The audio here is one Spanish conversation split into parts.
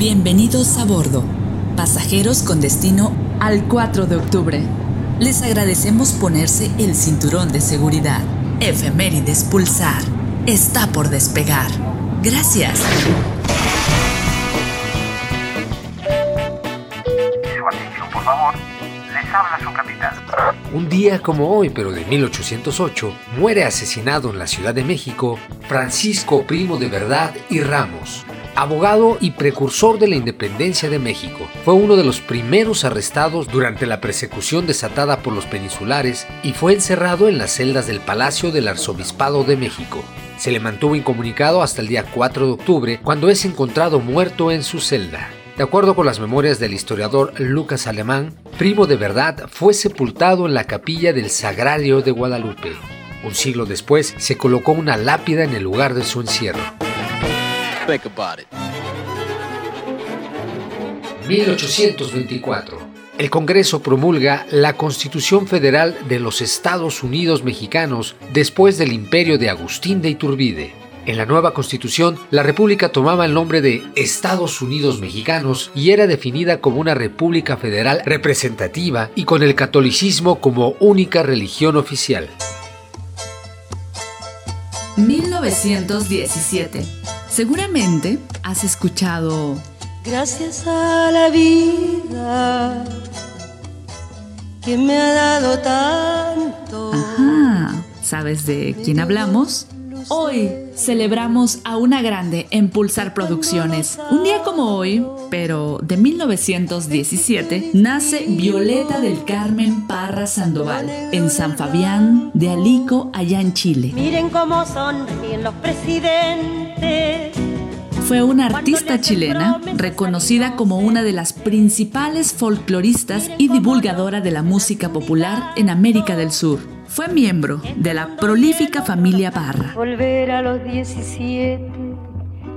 Bienvenidos a bordo, pasajeros con destino al 4 de octubre. Les agradecemos ponerse el cinturón de seguridad. Efemérides Pulsar está por despegar. Gracias. Su atención, por favor. Les habla su capitán. Un día como hoy, pero de 1808, muere asesinado en la Ciudad de México Francisco Primo de Verdad y Ramos, abogado y precursor de la independencia de México. Fue uno de los primeros arrestados durante la persecución desatada por los peninsulares y fue encerrado en las celdas del Palacio del Arzobispado de México. Se le mantuvo incomunicado hasta el día 4 de octubre, cuando es encontrado muerto en su celda. De acuerdo con las memorias del historiador Lucas Alemán, Primo de Verdad fue sepultado en la capilla del Sagrario de Guadalupe. Un siglo después se colocó una lápida en el lugar de su encierro. 1824. El Congreso promulga la Constitución Federal de los Estados Unidos Mexicanos después del imperio de Agustín de Iturbide. En la nueva constitución, la república tomaba el nombre de Estados Unidos Mexicanos y era definida como una república federal representativa y con el catolicismo como única religión oficial. 1917. Seguramente has escuchado Gracias a la vida que me ha dado tanto. Ajá. ¿Sabes de quién hablamos? Hoy celebramos a una grande en Pulsar Producciones. Un día como hoy, pero de 1917, nace Violeta del Carmen Parra Sandoval en San Fabián de Alico, allá en Chile. Miren cómo sonríen los presidentes. Fue una artista chilena reconocida como una de las principales folcloristas y divulgadora de la música popular en América del Sur. Fue miembro de la prolífica familia Parra. Volver a los 17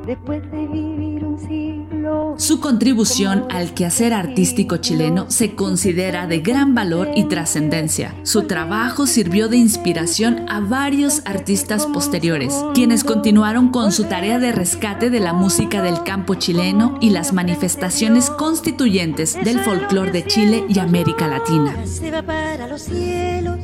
después de vivir un siglo. Su contribución al quehacer artístico chileno se considera de gran valor y trascendencia. Su trabajo sirvió de inspiración a varios artistas posteriores, quienes continuaron con su tarea de rescate de la música del campo chileno y las manifestaciones constituyentes del folclore de Chile y América Latina. Se va para los cielos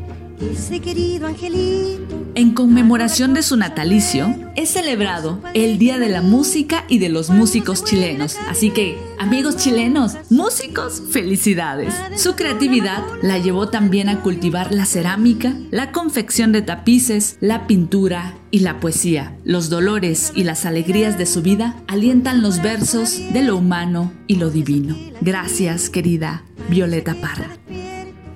querido angelito. En conmemoración de su natalicio, es celebrado el Día de la Música y de los Músicos Chilenos. Así que, amigos chilenos, músicos, felicidades. Su creatividad la llevó también a cultivar la cerámica, la confección de tapices, la pintura y la poesía. Los dolores y las alegrías de su vida alientan los versos de lo humano y lo divino. Gracias, querida Violeta Parra.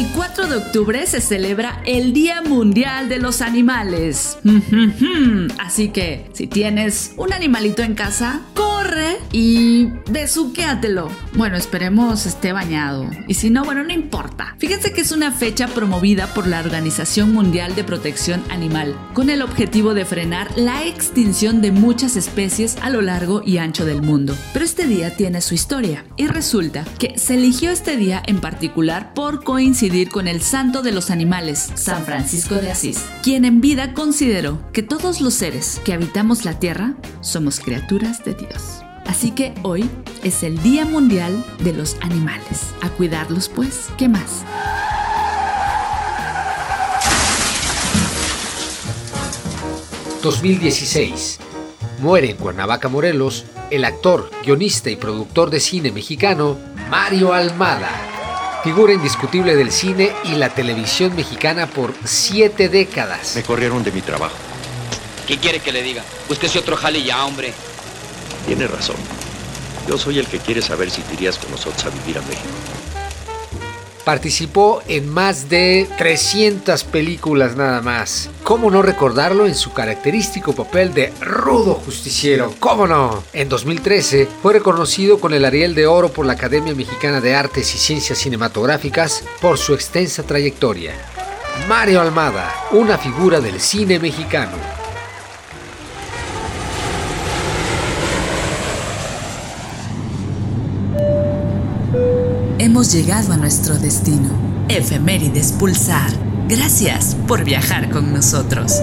El 4 de octubre se celebra el Día Mundial de los Animales. Así que, si tienes un animalito en casa, corre y besuquéatelo. Bueno, esperemos esté bañado. Y si no, bueno, no importa. Fíjense que es una fecha promovida por la Organización Mundial de Protección Animal, con el objetivo de frenar la extinción de muchas especies a lo largo y ancho del mundo. Pero este día tiene su historia, y resulta que se eligió este día en particular por coincidir con el santo de los animales, San Francisco de Asís, quien en vida consideró que todos los seres que habitamos la tierra somos criaturas de Dios. Así que hoy es el Día Mundial de los Animales. A cuidarlos pues, ¿qué más? ...2016... Muere en Cuernavaca, Morelos... ...el actor, guionista y productor de cine mexicano... ...Mario Almada... Figura indiscutible del cine y la televisión mexicana por siete décadas. Me corrieron de mi trabajo. ¿Qué quiere que le diga? Búsquese otro jale ya, hombre. Tiene razón. Yo soy el que quiere saber si te irías con nosotros a vivir a México. Participó en más de 300 películas nada más. ¿Cómo no recordarlo en su característico papel de rudo justiciero? ¿Cómo no? En 2013 fue reconocido con el Ariel de Oro por la Academia Mexicana de Artes y Ciencias Cinematográficas por su extensa trayectoria. Mario Almada, una figura del cine mexicano. Hemos llegado a nuestro destino. Efemérides Pulsar. Gracias por viajar con nosotros.